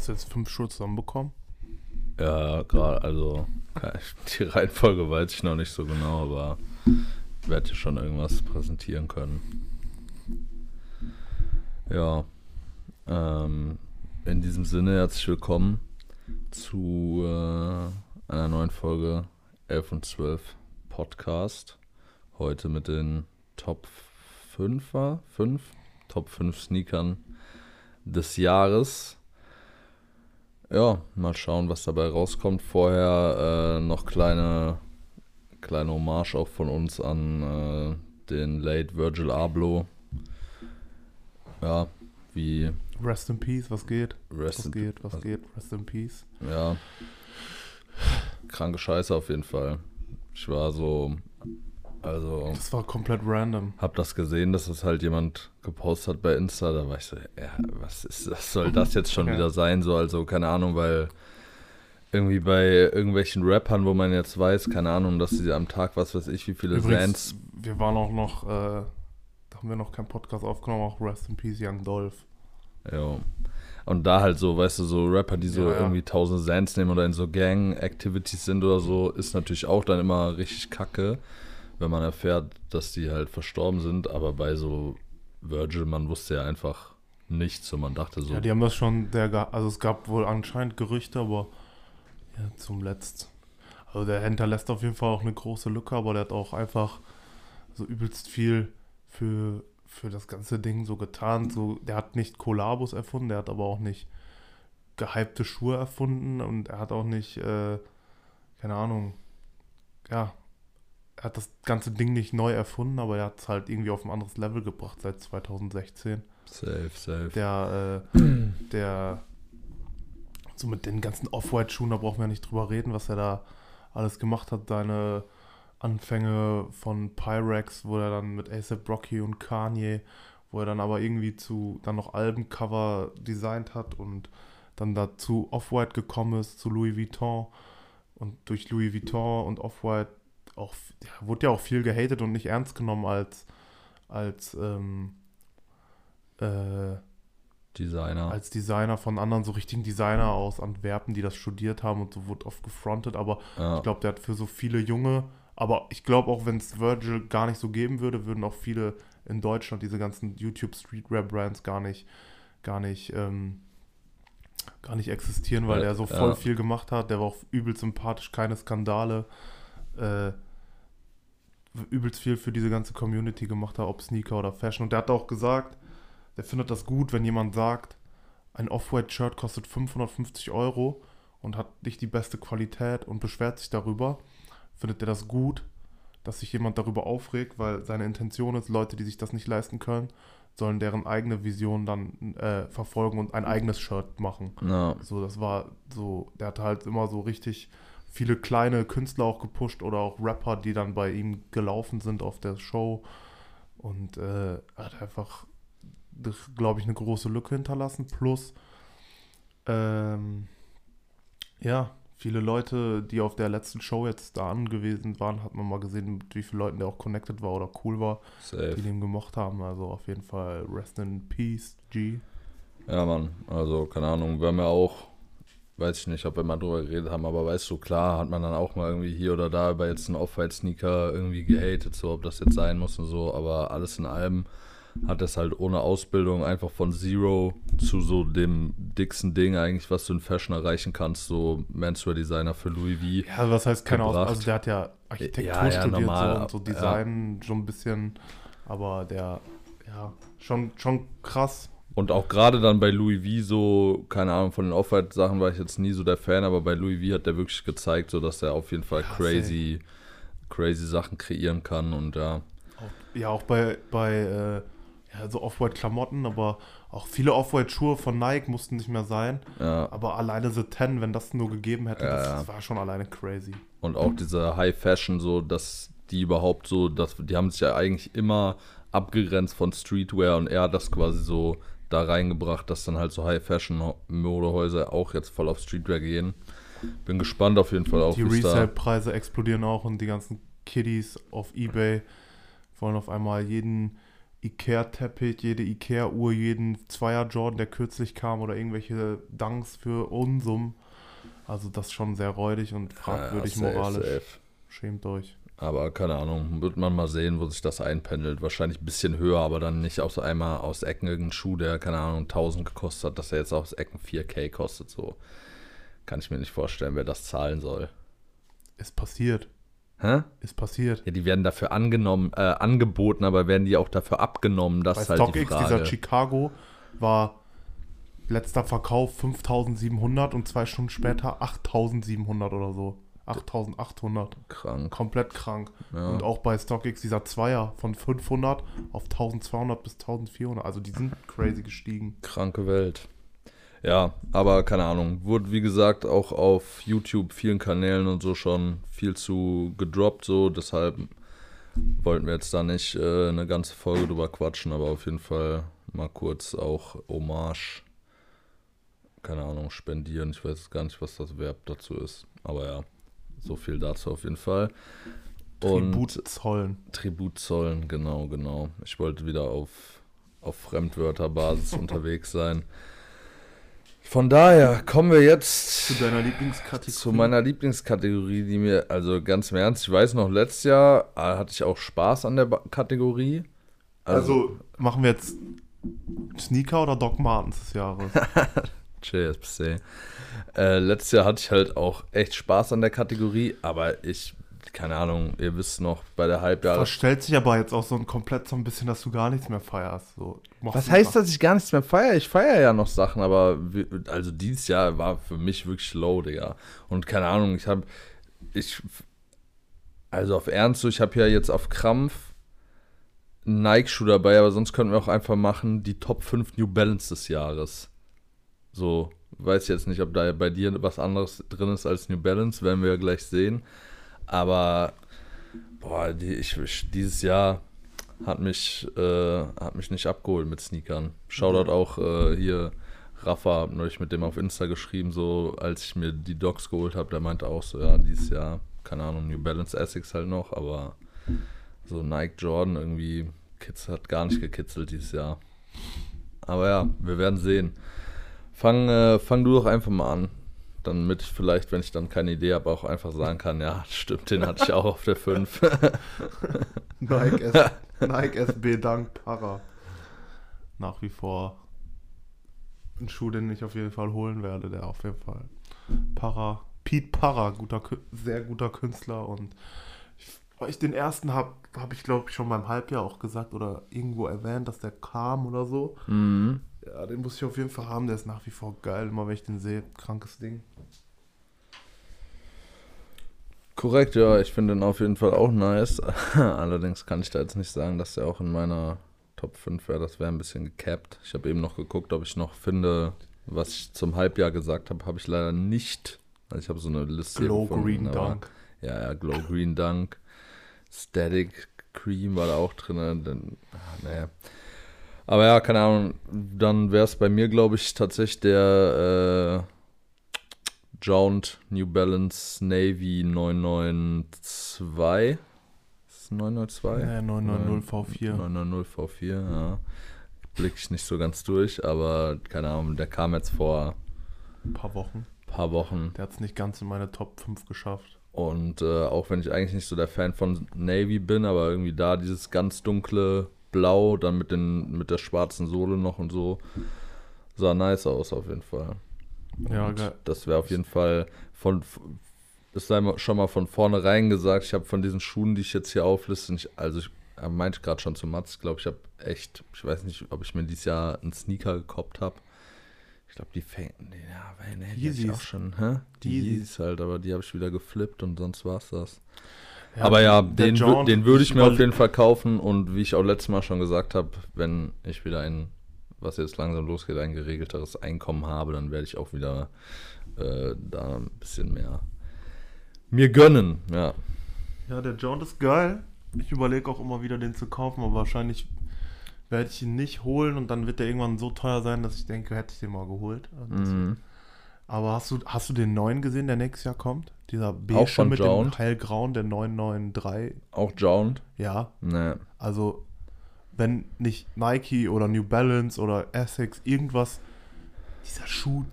Hast du jetzt fünf Schuhe zusammenbekommen? Ja, gerade, also die Reihenfolge weiß ich noch nicht so genau, aber ich werde dir schon irgendwas präsentieren können. Ja, ähm, in diesem Sinne herzlich willkommen zu äh, einer neuen Folge 11 und 12 Podcast. Heute mit den Top 5er, 5, Top 5 Sneakern des Jahres. Ja, mal schauen, was dabei rauskommt. Vorher äh, noch kleine, kleine Hommage auch von uns an äh, den Late Virgil Abloh. Ja, wie. Rest in Peace, was geht? Rest was geht, was was- geht? Rest in Peace. Ja. Kranke Scheiße auf jeden Fall. Ich war so. Also. Das war komplett random. Hab das gesehen, dass das halt jemand gepostet hat bei Insta. Da war ich so, ja, was ist das? Soll das jetzt schon Ja. wieder sein? So, also, keine Ahnung, weil irgendwie bei irgendwelchen Rappern, wo man jetzt weiß, keine Ahnung, dass sie am Tag, was weiß ich, wie viele Übrigens, Sands. wir waren auch noch, äh, da haben wir noch keinen Podcast aufgenommen, auch Rest in Peace, Young Dolph. Ja. Und da halt so, weißt du, so Rapper, die so Ja, ja. irgendwie tausend Sands nehmen oder in so Gang-Activities sind oder so, ist natürlich auch dann immer richtig kacke, wenn man erfährt, dass die halt verstorben sind. Aber bei so Virgil, man wusste ja einfach nichts und man dachte so, Ja, die haben das schon, der, also es gab wohl anscheinend Gerüchte, aber ja, zum Letzt. Also der hinterlässt auf jeden Fall auch eine große Lücke, aber der hat auch einfach so übelst viel für, für das ganze Ding so getan. So, der hat nicht Kollabos erfunden, der hat aber auch nicht gehypte Schuhe erfunden und er hat auch nicht, äh, keine Ahnung, ja, hat das ganze Ding nicht neu erfunden, aber er hat es halt irgendwie auf ein anderes Level gebracht seit 2016 safe, safe. der, äh, der, so mit den ganzen Off-White-Schuhen, da brauchen wir ja nicht drüber reden, was er da alles gemacht hat. Seine Anfänge von Pyrex, wo er dann mit ASAP Rocky und Kanye, wo er dann aber irgendwie zu, dann noch Albencover designt hat und dann dazu Off-White gekommen ist, zu Louis Vuitton. Und durch Louis Vuitton und Off-White auch, wurde ja auch viel gehatet und nicht ernst genommen als, als, ähm, äh, Designer. als Designer von anderen so richtigen Designer aus Antwerpen, die das studiert haben und so wurde oft gefrontet, aber ja. ich glaube, der hat für so viele junge, aber ich glaube auch, wenn es Virgil gar nicht so geben würde, würden auch viele in Deutschland diese ganzen YouTube Streetwear Brands gar nicht, gar nicht, ähm, gar nicht existieren, weil Ja, er so voll ja. viel gemacht hat. Der war auch übel sympathisch, keine Skandale, äh, übelst viel für diese ganze Community gemacht hat, ob Sneaker oder Fashion. Und der hat auch gesagt, der findet das gut, wenn jemand sagt, ein Off-White-Shirt kostet 550 Euro und hat nicht die beste Qualität und beschwert sich darüber. Findet er das gut, dass sich jemand darüber aufregt, weil seine Intention ist, Leute, die sich das nicht leisten können, sollen deren eigene Vision dann äh, verfolgen und ein eigenes Shirt machen. ja. So, das war so, der hat halt immer so richtig viele kleine Künstler auch gepusht oder auch Rapper, die dann bei ihm gelaufen sind auf der Show. Und äh, hat einfach, glaube ich, eine große Lücke hinterlassen. Plus, ähm, ja, viele Leute, die auf der letzten Show jetzt da angewiesen waren, hat man mal gesehen, mit wie vielen Leuten der auch connected war oder cool war, Safe. die den gemocht haben. Also auf jeden Fall Rest in Peace, G. Ja, Mann, also keine Ahnung, wir haben ja auch, weiß ich nicht, ob wir mal drüber geredet haben, aber weißt du, klar hat man dann auch mal irgendwie hier oder da über jetzt einen Off-White-Sneaker irgendwie gehatet, so ob das jetzt sein muss und so, aber alles in allem hat es halt ohne Ausbildung einfach von Zero zu so dem dicksten Ding eigentlich, was du in Fashion erreichen kannst, so Menswear-Designer für Louis V. Ja, was heißt keine Aus gebracht. Also der hat ja Architektur Ja, ja, studiert normal, so, und so ja. Design schon ein bisschen, aber der, ja, schon, schon krass. Und auch gerade dann bei Louis V so, keine Ahnung, von den Off-White-Sachen war ich jetzt nie so der Fan, aber bei Louis V hat der wirklich gezeigt, so dass er auf jeden Fall Ja, crazy, crazy Sachen kreieren kann und ja. Auch, ja, auch bei, bei äh, ja, so Off-White-Klamotten, aber auch viele Off-White-Schuhe von Nike mussten nicht mehr sein. Ja, Aber alleine The Ten, wenn das nur gegeben hätte, Ja, das, das war schon alleine crazy. und auch diese High Fashion, so, dass die überhaupt so, dass, die haben sich ja eigentlich immer abgegrenzt von Streetwear und er hat das quasi so da reingebracht, dass dann halt so High Fashion Modehäuser auch jetzt voll auf Streetwear gehen. Bin gespannt auf jeden Fall auch, Die. Resale-Preise explodieren auch und die ganzen Kiddies auf Ebay wollen auf einmal jeden Ikea-Teppich, jede Ikea-Uhr, jeden Zweier-Jordan, der kürzlich kam oder irgendwelche Dunks für Unsummen. Also das ist schon sehr räudig und fragwürdig Ja, safe, moralisch. safe. Schämt euch. Aber keine Ahnung, wird man mal sehen, wo sich das einpendelt. Wahrscheinlich ein bisschen höher, aber dann nicht aus einmal aus Ecken irgendein Schuh, der, keine Ahnung, 1000 gekostet hat, dass er jetzt aus Ecken 4K kostet. So kann ich mir nicht vorstellen, wer das zahlen soll. Ist passiert. Hä? Ist passiert. Ja, die werden dafür angenommen, äh, angeboten, aber werden die auch dafür abgenommen? Das Bei ist halt die StockX, Frage. dieser Chicago, war letzter Verkauf 5700 und zwei Stunden später 8700 oder so. 8800. Krank. Komplett krank. Ja. Und auch bei StockX dieser Zweier von 500 auf 1200 bis 1400. Also die sind crazy gestiegen. Kranke Welt. Ja, aber keine Ahnung. Wurde, wie gesagt, auch auf YouTube, vielen Kanälen und so schon viel zu gedroppt, so. Deshalb wollten wir jetzt da nicht äh, eine ganze Folge drüber quatschen, aber auf jeden Fall mal kurz auch Hommage, keine Ahnung, spendieren. Ich weiß jetzt gar nicht, was das Verb dazu ist. Aber ja, so viel dazu auf jeden Fall. Und Tribut zollen. Tribut zollen, genau, genau. Ich wollte wieder auf, auf Fremdwörterbasis unterwegs sein. Von daher kommen wir jetzt Zu deiner Lieblingskategorie. zu meiner Lieblingskategorie, die mir, also ganz im Ernst, ich weiß noch, letztes Jahr äh, hatte ich auch Spaß an der Ba- Kategorie. Also machen wir jetzt Sneaker oder Doc Martens des Jahres? JSPC. Äh, letztes Jahr hatte ich halt auch echt Spaß an der Kategorie, aber ich, keine Ahnung, ihr wisst noch, bei der Halbjahres. Verstellt sich aber jetzt auch so ein komplett so ein bisschen, dass du gar nichts mehr feierst. So, Was heißt, dass ich gar nichts mehr feiere? Ich feiere ja noch Sachen, aber wi- also dieses Jahr war für mich wirklich low, Digga. Und keine Ahnung, ich habe, ich, also auf Ernst, so, ich habe ja jetzt auf Krampf einen Nike-Schuh dabei, aber sonst könnten wir auch einfach machen die Top 5 New Balance des Jahres. So, weiß jetzt nicht, ob da bei dir was anderes drin ist als New Balance, werden wir ja gleich sehen. Aber, boah, die, ich, dieses Jahr hat mich, äh, hat mich nicht abgeholt mit Sneakern. Shoutout auch äh, hier, Rafa, hab neulich mit dem auf Insta geschrieben, so als ich mir die Docs geholt habe, der meinte auch so, ja, dieses Jahr, keine Ahnung, New Balance Essex halt noch, aber so Nike Jordan irgendwie hat gar nicht gekitzelt dieses Jahr. Aber ja, wir werden sehen. Fang, äh, fang du doch einfach mal an. Damit ich vielleicht, wenn ich dann keine Idee habe, auch einfach sagen kann, ja, stimmt, den hatte ich auch auf der 5. Nike, S Nike SB Dank Para. Nach wie vor ein Schuh, den ich auf jeden Fall holen werde, der auf jeden Fall. Para. Pete Para, guter, sehr guter Künstler und ich, weil ich den ersten habe, habe ich glaube ich schon beim Halbjahr auch gesagt oder irgendwo erwähnt, dass der kam oder so. mhm. Ja, den muss ich auf jeden Fall haben, der ist nach wie vor geil, immer wenn ich den sehe, krankes Ding. Korrekt, ja, ich finde den auf jeden Fall auch nice. Allerdings kann ich da jetzt nicht sagen, dass der auch in meiner Top 5 wäre. Das wäre ein bisschen gecapped. Ich habe eben noch geguckt, ob ich noch finde, was ich zum Halbjahr gesagt habe, habe ich leider nicht. Also ich habe so eine Liste Glow gefunden, Green Dunk. Ja, ja, Glow Green Dunk. Static Cream war da auch drin. Dann, ah, naja. Aber ja, keine Ahnung. Dann wäre es bei mir, glaube ich, tatsächlich der äh, Jaunt New Balance Navy 992. Ist es 992? Ja, 990 V4. 990 V4, ja. Blick ich nicht so ganz durch, aber keine Ahnung, der kam jetzt vor Ein paar Wochen. ein paar Wochen. Der hat es nicht ganz in meine Top 5 geschafft. Und äh, auch wenn ich eigentlich nicht so der Fan von Navy bin, aber irgendwie da dieses ganz dunkle Blau, dann mit, den, mit der schwarzen Sohle noch und so, sah nice aus auf jeden Fall. Ja, Und geil. Das wäre auf jeden Fall von, das sei schon mal von vornherein gesagt, ich habe von diesen Schuhen, die ich jetzt hier aufliste, nicht, also ich äh, meinte gerade schon zu Mats, ich glaube, ich habe echt, ich weiß nicht, ob ich mir dieses Jahr einen Sneaker gekoppt habe. Ich glaube, die fängt, ja, weil, nee, die hab ich auch schon, hä? Die Yeezys. Yeezys halt, aber die habe ich wieder geflippt und sonst war's das. Ja, aber ja, den, den würde ich mir auf jeden Fall kaufen und wie ich auch letztes Mal schon gesagt habe, wenn ich wieder ein, was jetzt langsam losgeht, ein geregelteres Einkommen habe, dann werde ich auch wieder äh, da ein bisschen mehr mir gönnen, ja. Ja, der Jaunt ist geil. Ich überlege auch immer wieder, den zu kaufen, aber wahrscheinlich werde ich ihn nicht holen und dann wird der irgendwann so teuer sein, dass ich denke, hätte ich den mal geholt. Mhm. Aber hast du, hast du den neuen gesehen, der nächstes Jahr kommt? Dieser beige mit Jaunt? dem hellgrauen, der 993. Auch Jound? Ja, Ne. also wenn nicht Nike oder New Balance oder Essex irgendwas, dieser Schuh,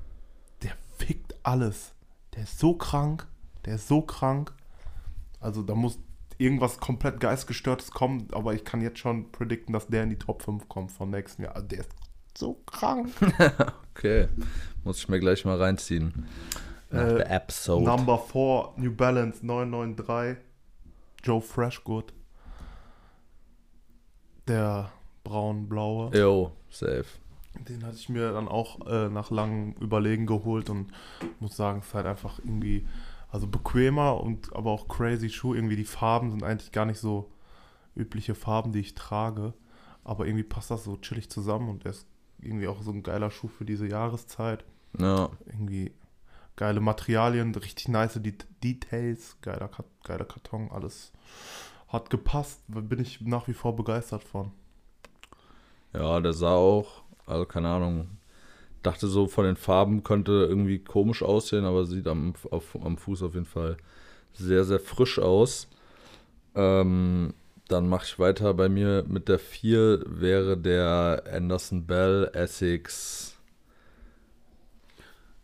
der fickt alles. Der ist so krank, der ist so krank. Also da muss irgendwas komplett geistgestörtes kommen, aber ich kann jetzt schon predikten, dass der in die Top 5 kommt vom nächsten Jahr. Also der ist so krank. Okay, muss ich mir gleich mal reinziehen. Nach Äh, der Episode. Number 4, New Balance 993, Joe Freshgood. Der braun-blaue. Yo, safe. Den hatte ich mir dann auch äh, nach langem Überlegen geholt und muss sagen, es ist halt einfach irgendwie, also bequemer und aber auch crazy Schuh. Irgendwie die Farben sind eigentlich gar nicht so übliche Farben, die ich trage. Aber irgendwie passt das so chillig zusammen und er ist irgendwie auch so ein geiler Schuh für diese Jahreszeit. Ja, Irgendwie geile Materialien, richtig nice Det Details, geiler, Ka- geiler Karton, alles hat gepasst. Bin ich nach wie vor begeistert von. ja, der sah auch, also keine Ahnung, dachte so von den Farben könnte irgendwie komisch aussehen, aber sieht am, auf, am Fuß auf jeden Fall sehr, sehr frisch aus. Ähm, dann mache ich weiter bei mir mit der 4 wäre der Anderson Bell Essex.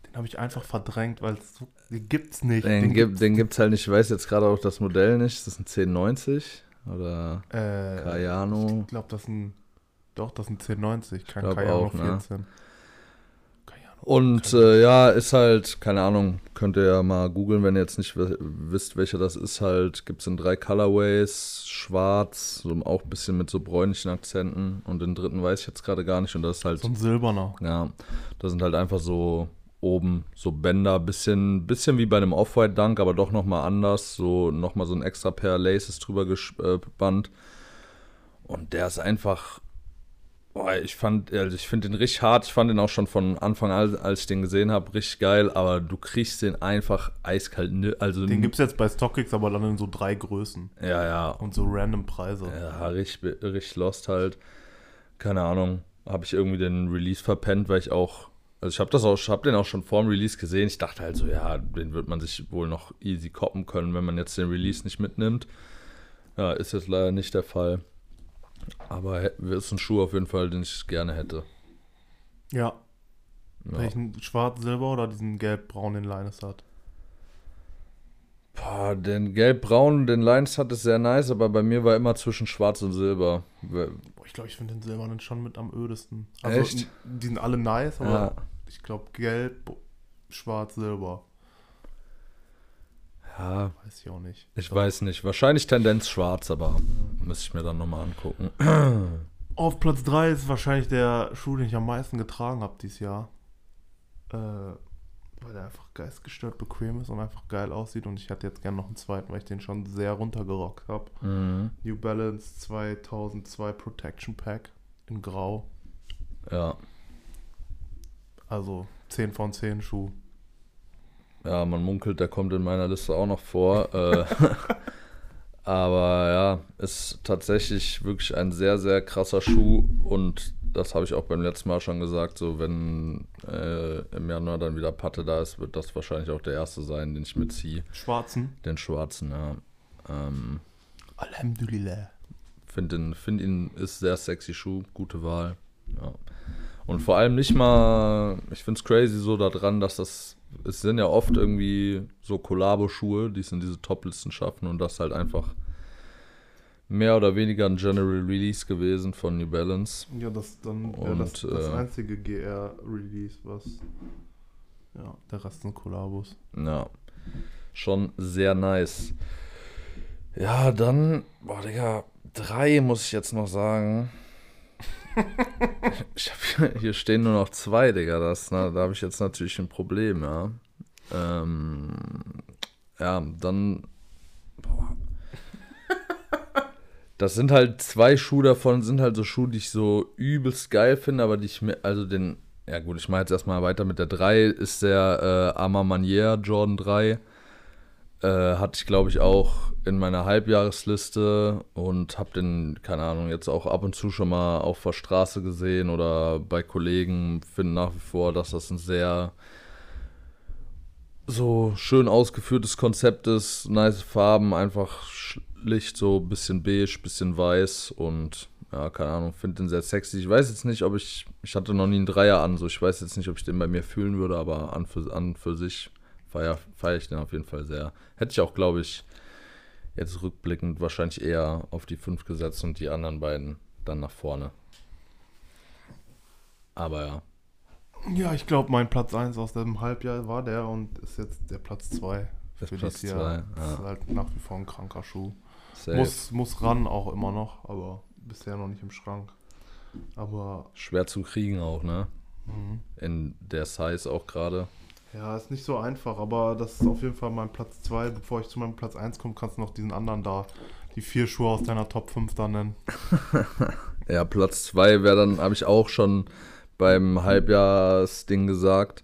Den habe ich einfach verdrängt, weil es so, den gibt's nicht. Den, gibt, gibt's- den gibt's halt nicht, ich weiß jetzt gerade auch das Modell nicht. Ist das ein 1090 oder äh, Cayano? Ich glaube, das ist ein, doch, das ist ein 1090, kein Cayano auch, ne? 14. Cayano. Und äh, ja, ist halt, keine Ahnung, könnt ihr ja mal googeln, wenn ihr jetzt nicht wi- wisst, welcher das ist. Halt, gibt es in drei Colorways, schwarz, so auch ein bisschen mit so bräunlichen Akzenten. Und den dritten weiß ich jetzt gerade gar nicht. Und das ist halt, So ein silberner. ja, da sind halt einfach so oben so Bänder, bisschen, bisschen wie bei einem Off-White-Dunk, aber doch nochmal anders. So nochmal so ein extra Pair Laces drüber gespannt. Und der ist einfach. Boah, ich fand, also ich finde den richtig hart. Ich fand den auch schon von Anfang an, als ich den gesehen habe, richtig geil. Aber du kriegst den einfach eiskalt. Also Den gibt es jetzt bei StockX, aber dann in so drei Größen. ja, ja. Und so random Preise. Ja, richtig, richtig lost halt. Keine Ahnung. Habe ich irgendwie den Release verpennt, weil ich auch. Also ich habe das auch, habe den auch schon vor dem Release gesehen. Ich dachte halt so, ja, den wird man sich wohl noch easy koppen können, wenn man jetzt den Release nicht mitnimmt. Ja, ist jetzt leider nicht der Fall. Aber ist ein Schuh auf jeden Fall, den ich gerne hätte. Ja. Ja. Welchen schwarz-silber oder diesen gelb-braun, den Linus hat? Boah, den gelb-braun, den Lines hat ist sehr nice, aber bei mir war immer zwischen schwarz und silber. Boah, ich glaube, ich finde den silbernen schon mit am ödesten. Echt? n- Die sind alle nice, aber Ja. ich glaube, gelb, schwarz, silber. Ja, Weiß ich auch nicht. ich weiß nicht. Wahrscheinlich Tendenz schwarz, aber müsste ich mir dann nochmal angucken. Auf Platz 3 ist wahrscheinlich der Schuh, den ich am meisten getragen habe dieses Jahr. Äh, weil der einfach geistgestört bequem ist und einfach geil aussieht. Und ich hätte jetzt gerne noch einen zweiten, weil ich den schon sehr runtergerockt habe. Mhm. New Balance 2002 Protection Pack in Grau. Ja. Also 10 von 10 Schuh. Ja, man munkelt, der kommt in meiner Liste auch noch vor. äh, aber ja, ist tatsächlich wirklich ein sehr, sehr krasser Schuh und das habe ich auch beim letzten Mal schon gesagt. So, wenn äh, im Januar dann wieder Patte da ist, wird das wahrscheinlich auch der erste sein, den ich mitziehe. Schwarzen. Den schwarzen, ja. Ähm, Alhamdulillah. Finde ihn, find ihn ist sehr sexy Schuh, gute Wahl. Ja. Und vor allem nicht mal, ich finde es crazy so daran, dass das, es sind ja oft irgendwie so Kollabo-Schuhe, die es in diese Top-Listen schaffen und das halt einfach mehr oder weniger ein General Release gewesen von New Balance. Ja, das dann Und, das, das äh, einzige GR-Release, was. Ja, der Rest sind Kollabos. Ja, schon sehr nice. Ja, dann, boah, Digga, drei muss ich jetzt noch sagen. Ich hab, hier stehen nur noch zwei, Digga. Das, na, da habe ich jetzt natürlich ein Problem, ja. Ähm, ja, dann. Boah. Das sind halt zwei Schuhe davon, sind halt so Schuhe, die ich so übelst geil finde, aber die ich mir, also den, ja gut, ich mache jetzt erstmal weiter mit der 3, ist der äh, Arma Manier Jordan 3. Äh, hatte ich, glaube ich, auch in meiner Halbjahresliste und habe den, keine Ahnung, jetzt auch ab und zu schon mal auf der Straße gesehen oder bei Kollegen. Finde nach wie vor, dass das ein sehr so schön ausgeführtes Konzept ist. Nice Farben, einfach schlicht so ein bisschen beige, bisschen weiß und ja, keine Ahnung, finde den sehr sexy. Ich weiß jetzt nicht, ob ich, ich hatte noch nie einen Dreier an, so ich weiß jetzt nicht, ob ich den bei mir fühlen würde, aber an für, an für sich feiere feier ich den auf jeden Fall sehr. Hätte ich auch, glaube ich, jetzt rückblickend wahrscheinlich eher auf die 5 gesetzt und die anderen beiden dann nach vorne. Aber ja. Ja, ich glaube, mein Platz 1 aus dem Halbjahr war der und ist jetzt der Platz 2 Das für Platz dieses zwei, Jahr. ja. Das ist halt nach wie vor ein kranker Schuh. Safe. Muss, muss ran auch immer noch, aber bisher noch nicht im Schrank. Aber Schwer zu kriegen auch, ne? mhm. In der Size auch gerade. Ja, ist nicht so einfach, aber das ist auf jeden Fall mein Platz 2. Bevor ich zu meinem Platz 1 komme, kannst du noch diesen anderen da, die vier Schuhe aus deiner Top 5 da nennen. Ja, Platz 2 wäre dann, habe ich auch schon beim Halbjahresding gesagt.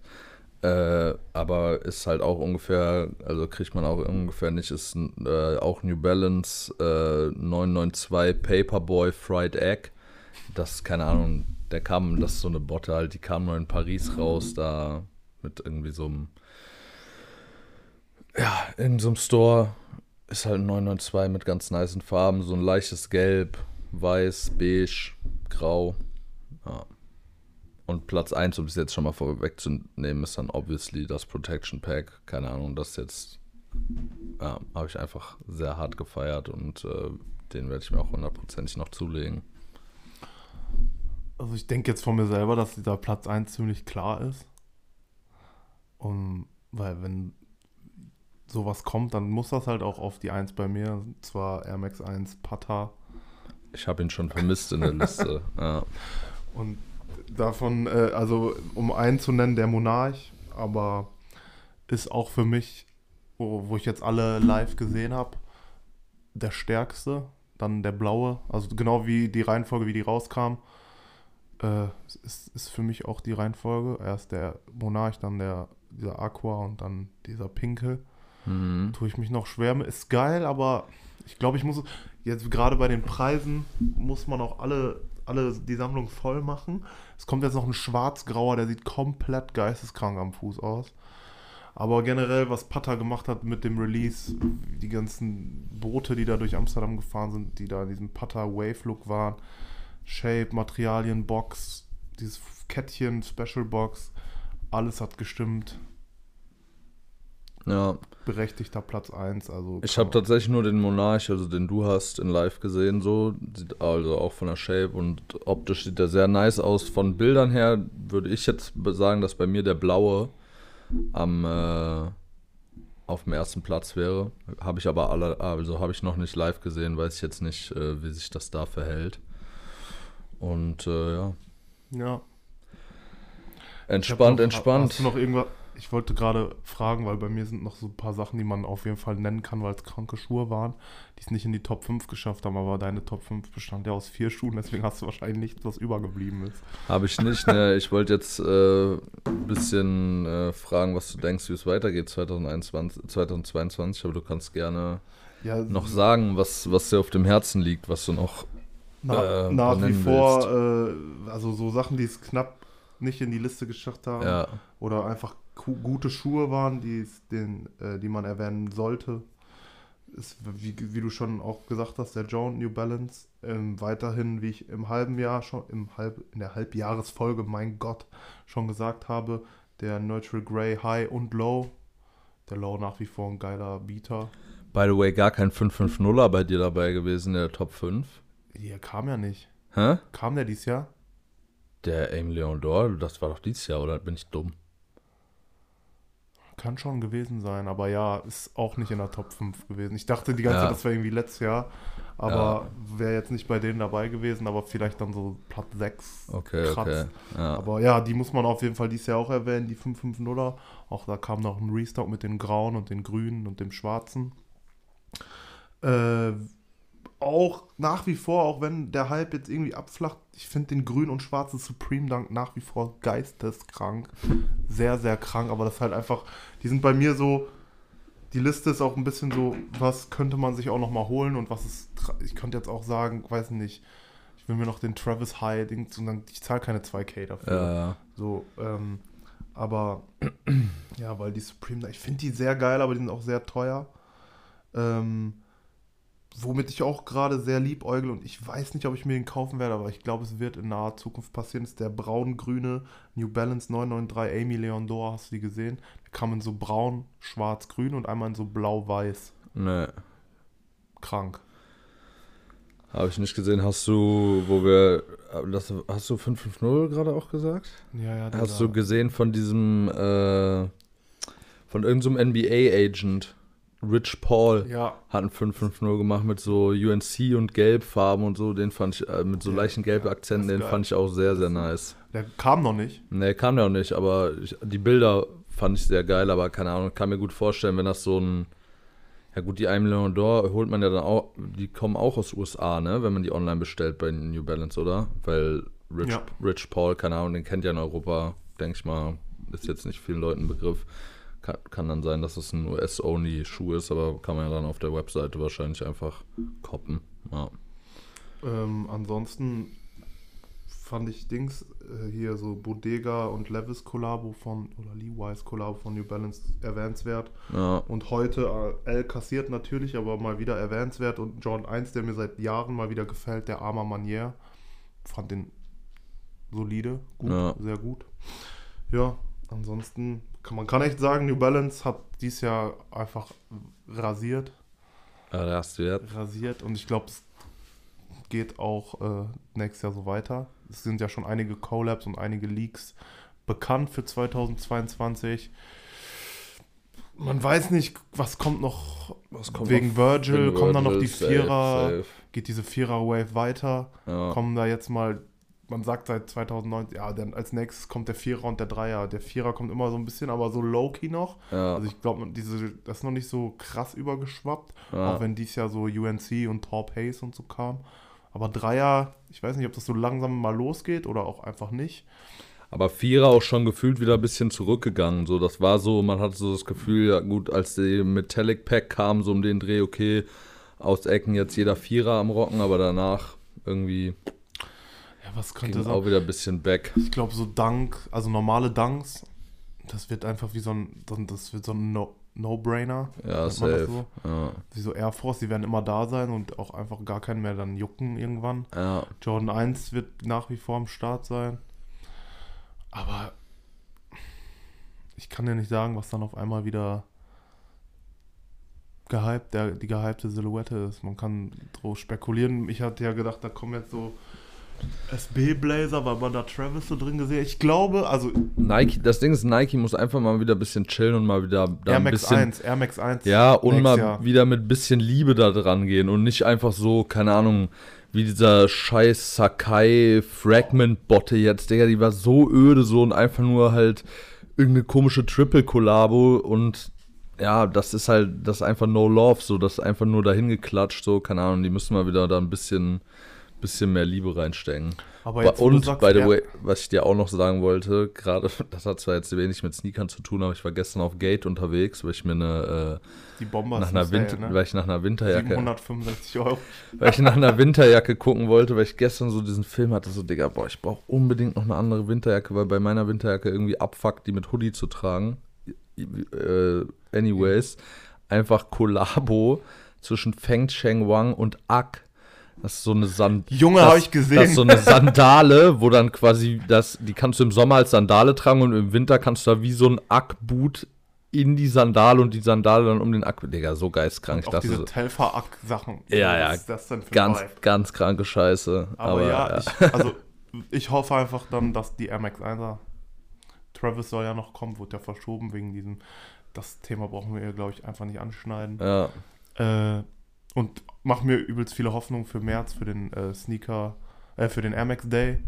Äh, aber ist halt auch ungefähr, also kriegt man auch ungefähr nicht, ist äh, auch New Balance äh, 992 Paperboy Fried Egg. Das, keine Ahnung, der kam, das ist so eine Botte halt, die kam nur in Paris raus, da mit irgendwie so einem, ja, in so einem Store. Ist halt ein 992 mit ganz nicen Farben, so ein leichtes Gelb, Weiß, Beige, Grau. Ja. Und Platz 1, um es jetzt schon mal vorwegzunehmen, ist dann obviously das Protection Pack. Keine Ahnung, das jetzt ja, habe ich einfach sehr hart gefeiert und äh, den werde ich mir auch hundertprozentig noch zulegen. Also ich denke jetzt von mir selber, dass dieser Platz 1 ziemlich klar ist. Und weil wenn sowas kommt, dann muss das halt auch auf die 1 bei mir. Und zwar Air Max 1 Pata. Ich habe ihn schon vermisst in der Liste. Ja. Und davon, äh, also um einen zu nennen, der Monarch, aber ist auch für mich, wo, wo ich jetzt alle live gesehen habe, der stärkste. Dann der blaue, also genau wie die Reihenfolge, wie die rauskam, äh, ist, ist für mich auch die Reihenfolge. Erst der Monarch, dann der dieser Aqua und dann dieser Pinke. Mhm. Tue ich mich noch schwer. Ist geil, aber ich glaube, ich muss jetzt gerade bei den Preisen muss man auch alle, alle die Sammlung voll machen. Es kommt jetzt noch ein schwarz-grauer, der sieht komplett geisteskrank am Fuß aus. Aber generell, was Pata gemacht hat mit dem Release, die ganzen Boote, die da durch Amsterdam gefahren sind, die da in diesem Pata Wave Look waren, Shape, Materialien, Box, dieses Kettchen, Special Box, alles hat gestimmt. ja. Berechtigter Platz 1. Also Ich habe tatsächlich nur den Monarch, also den du hast, in live gesehen, so. Sieht also auch von der Shape und optisch sieht er sehr nice aus. Von Bildern her würde ich jetzt sagen, dass bei mir der blaue am äh, auf dem ersten Platz wäre. Habe ich aber alle, also habe ich noch nicht live gesehen, weiß ich jetzt nicht, äh, wie sich das da verhält. Und äh, ja, Ja. Entspannt, noch, entspannt. Hast du noch irgendwas? Ich wollte gerade fragen, weil bei mir sind noch so ein paar Sachen, die man auf jeden Fall nennen kann, weil es kranke Schuhe waren, die es nicht in die Top 5 geschafft haben, aber deine Top 5 bestand ja aus vier Schuhen, deswegen hast du wahrscheinlich nichts, was übergeblieben ist. Habe ich nicht, ne? Ich wollte jetzt äh, ein bisschen äh, fragen, was du denkst, wie es weitergeht 2021, 2022, aber du kannst gerne Ja, noch sagen, was, was dir auf dem Herzen liegt, was du noch. na, äh, nach wie vor, äh, also so Sachen, die es knapp nicht in die Liste geschafft haben Ja, oder einfach gute Schuhe waren, die, den, äh, die man erwähnen sollte. Ist, wie, wie du schon auch gesagt hast, der Joan New Balance. Ähm, weiterhin, wie ich im halben Jahr schon, im halb, in der Halbjahresfolge, mein Gott, schon gesagt habe, der Neutral Grey High und Low. Der Low nach wie vor ein geiler Beater. by the way, gar kein 550er bei dir dabei gewesen in der Top 5. Der kam ja nicht. Hä? Kam der dieses Jahr? Der Aim Leon Dor, das war doch dieses Jahr, oder bin ich dumm? Kann schon gewesen sein, aber ja, ist auch nicht in der Top 5 gewesen. Ich dachte die ganze Ja. Zeit, das wäre irgendwie letztes Jahr, aber wäre jetzt nicht bei denen dabei gewesen, aber vielleicht dann so Platz 6. Okay, okay. Kratz. Ja. Aber ja, die muss man auf jeden Fall dieses Jahr auch erwähnen, die 550er. Auch da kam noch ein Restock mit den grauen und den grünen und dem schwarzen. Äh, auch nach wie vor, auch wenn der Hype jetzt irgendwie abflacht, ich finde den grün und schwarzen Supreme Dunk nach wie vor geisteskrank. Sehr, sehr krank, aber das ist halt einfach, die sind bei mir so, die Liste ist auch ein bisschen so, was könnte man sich auch noch mal holen und was ist, ich könnte jetzt auch sagen, weiß nicht, ich will mir noch den Travis High Dings und dann, ich zahle keine 2K dafür. Ja, ja. So, ähm, aber ja, weil die Supreme, ich finde die sehr geil, aber die sind auch sehr teuer. Ähm, womit ich auch gerade sehr liebäugel und ich weiß nicht, ob ich mir den kaufen werde, aber ich glaube, es wird in naher Zukunft passieren, ist der braun-grüne New Balance 993 Amy Leon Dor. Hast du die gesehen? Der kam in so braun, schwarz, grün und einmal in so blau-weiß. Nee, Krank. habe ich nicht gesehen. Hast du, wo wir, das, hast du 550 gerade auch gesagt? Ja, ja, Hast du gesehen von diesem, äh, von irgendeinem NBA-Agent, Rich Paul, Ja, hat ein 550 gemacht mit so UNC und Gelbfarben und so. Den fand ich, äh, mit so Ja, leichten gelben ja, Akzenten, den geil. fand ich auch sehr, sehr nice. der kam noch nicht. Nee, kam ja auch nicht, aber ich, die Bilder fand ich sehr geil, aber keine Ahnung, kann mir gut vorstellen, wenn das so ein. Ja gut, die 1 Million Dollar holt man ja dann auch, die kommen auch aus USA, ne, wenn man die online bestellt bei New Balance, oder? Weil Rich. Rich Paul, keine Ahnung, den kennt ja in Europa, denke ich mal, ist jetzt nicht vielen Leuten ein Begriff. Kann, kann dann sein, dass es ein US-Only-Schuh ist, aber kann man ja dann auf der Webseite wahrscheinlich einfach koppen. Ja. Ähm, ansonsten fand ich Dings äh, hier so Bodega und Levis Kollabo von oder Levi's Kollabo von New Balance erwähnenswert. ja. Und heute äh, L kassiert natürlich, aber mal wieder erwähnenswert. Und Jordan 1, der mir seit Jahren mal wieder gefällt, der Armer Manier. Fand den solide, gut, Ja. sehr gut. Ja, ansonsten kann man kann echt sagen, New Balance hat dieses Jahr einfach rasiert, ja, da hast du jetzt. rasiert. Und ich glaube, es geht auch äh, nächstes Jahr so weiter. Es sind ja schon einige Collabs und einige Leaks bekannt für 2022. Man weiß nicht, was kommt noch Was kommt wegen noch? Virgil, kommen dann noch die safe, Vierer, safe. geht diese Vierer-Wave weiter, Ja. kommen da jetzt mal, man sagt seit 2019, ja, dann als nächstes kommt der Vierer und der Dreier. Der Vierer kommt immer so ein bisschen, aber so low-key noch. Ja. Also ich glaube, diese, das ist noch nicht so krass übergeschwappt, Ja. auch wenn dies Jahr so UNC und Top Hayes und so kam. Aber Dreier, ich weiß nicht, ob das so langsam mal losgeht oder auch einfach nicht. Aber Vierer auch schon gefühlt wieder ein bisschen zurückgegangen. So, das war so, man hatte so das Gefühl, ja gut, als die Metallic Pack kam, so um den Dreh, okay, aus Ecken jetzt jeder Vierer am Rocken, aber danach irgendwie was könnte es so? auch wieder ein bisschen back. Ich glaube, so Dank, also normale Dunks, das wird einfach wie so ein, das wird so ein No- No-Brainer. Ja, das safe. so? Ja, Wie so Air Force, die werden immer da sein und auch einfach gar keinen mehr dann jucken irgendwann. ja. Jordan 1 wird nach wie vor am Start sein. Aber ich kann dir nicht sagen, was dann auf einmal wieder gehypt, der, die gehypte Silhouette ist. Man kann so spekulieren. Ich hatte ja gedacht, da kommen jetzt so SB-Blazer, weil man da Travis so drin gesehen hat. Ich glaube, also Nike, das Ding ist, Nike muss einfach mal wieder ein bisschen chillen und mal wieder da Air ein Max bisschen 1, Air Max 1. Ja, und mal Jahr. wieder mit bisschen Liebe da dran gehen und nicht einfach so, keine Ahnung, wie dieser scheiß Sakai Fragment Botte jetzt, Digga, die war so öde so und einfach nur halt irgendeine komische Triple Kollabo und ja, das ist halt, das ist einfach no love, so, das ist einfach nur dahin geklatscht, so, keine Ahnung, die müssen mal wieder da ein bisschen, bisschen mehr Liebe reinstecken. Aber jetzt, und, sagst, by the way, was ich dir auch noch sagen wollte, gerade, das hat zwar jetzt wenig mit Sneakern zu tun, aber ich war gestern auf Gate unterwegs, weil ich mir eine, äh, die Bomber nach einer Winter, ne? weil ich nach einer Winterjacke, 765 Euro. weil ich nach einer Winterjacke gucken wollte, weil ich gestern so diesen Film hatte, so Digga, boah, ich brauche unbedingt noch eine andere Winterjacke, weil bei meiner Winterjacke irgendwie abfuckt, die mit Hoodie zu tragen. Äh, anyways, einfach Kollabo zwischen Feng Cheng Wang und Ak. Das ist so eine Sand Junge, habe ich gesehen. Das ist so eine Sandale, wo dann quasi das, die kannst du im Sommer als Sandale tragen und im Winter kannst du da wie so ein Ack-Boot in die Sandale und die Sandale dann um den Ack. Digga, so geistkrank. Ich Auch diese so, Telfer-Ack-Sachen. Ja, ja, Was ist das denn für ganz, Vibe? ganz kranke Scheiße. Aber, ja, Ich, also ich hoffe einfach dann, dass die Air Max 1er Travis soll ja noch kommen, wurde ja verschoben wegen diesem. Das Thema brauchen wir, glaube ich, einfach nicht anschneiden. ja, Äh, und mach mir übelst viele Hoffnung für März, für den äh, Sneaker, äh, für den Air Max Day.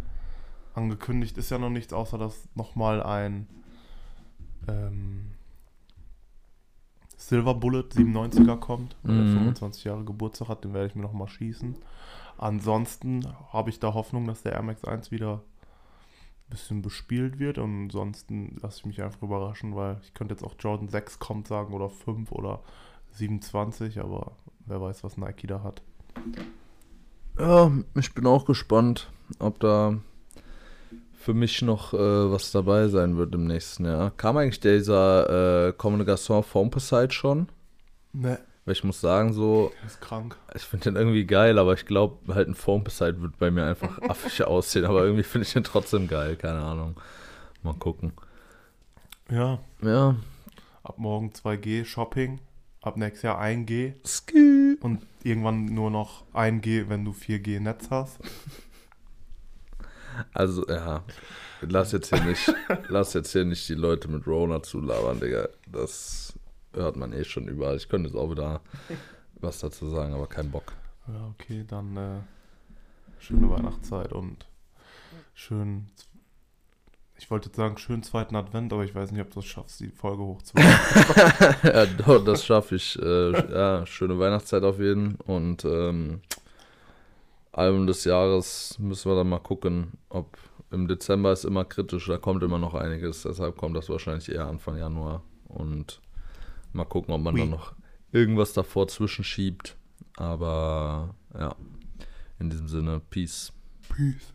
Angekündigt ist ja noch nichts, außer dass nochmal ein ähm, Silver Bullet 97er kommt, weil er Mhm. 25 Jahre Geburtstag hat, den werde ich mir nochmal schießen. Ansonsten habe ich da Hoffnung, dass der Air Max 1 wieder ein bisschen bespielt wird und ansonsten lasse ich mich einfach überraschen, weil ich könnte jetzt auch Jordan 6 kommt sagen oder 5 oder 27, aber wer weiß, was Nike da hat. ja, ich bin auch gespannt, ob da für mich noch äh, was dabei sein wird im nächsten Jahr. Kam eigentlich dieser äh, Foam Poseid schon? Ne. Weil ich muss sagen, so, Der ist krank. ich finde den irgendwie geil, aber ich glaube, halt ein Foam-Beside wird bei mir einfach affig aussehen. Aber irgendwie finde ich den trotzdem geil, keine Ahnung. Mal gucken. Ja, Ja. ab morgen 2G Shopping, ab nächstes Jahr 1G Ski. und irgendwann nur noch 1G, wenn du 4G Netz hast. Also, ja. Lass jetzt hier nicht, lass jetzt hier nicht die Leute mit Rona zulabern, Digga. Das hört man eh schon überall. Ich könnte jetzt auch wieder was dazu sagen, aber kein Bock. Ja, okay, dann äh, schöne Weihnachtszeit und schön. Ich wollte jetzt sagen, schönen zweiten Advent, aber ich weiß nicht, ob du es schaffst, die Folge hochzuladen. ja, doch, das schaffe ich. Äh, ja, schöne Weihnachtszeit auf jeden. Und ähm, Album des Jahres müssen wir dann mal gucken, ob im Dezember ist immer kritisch, da kommt immer noch einiges. Deshalb kommt das wahrscheinlich eher Anfang Januar. Und mal gucken, ob man Ui. dann noch irgendwas davor zwischenschiebt. Aber ja, in diesem Sinne, Peace. Peace.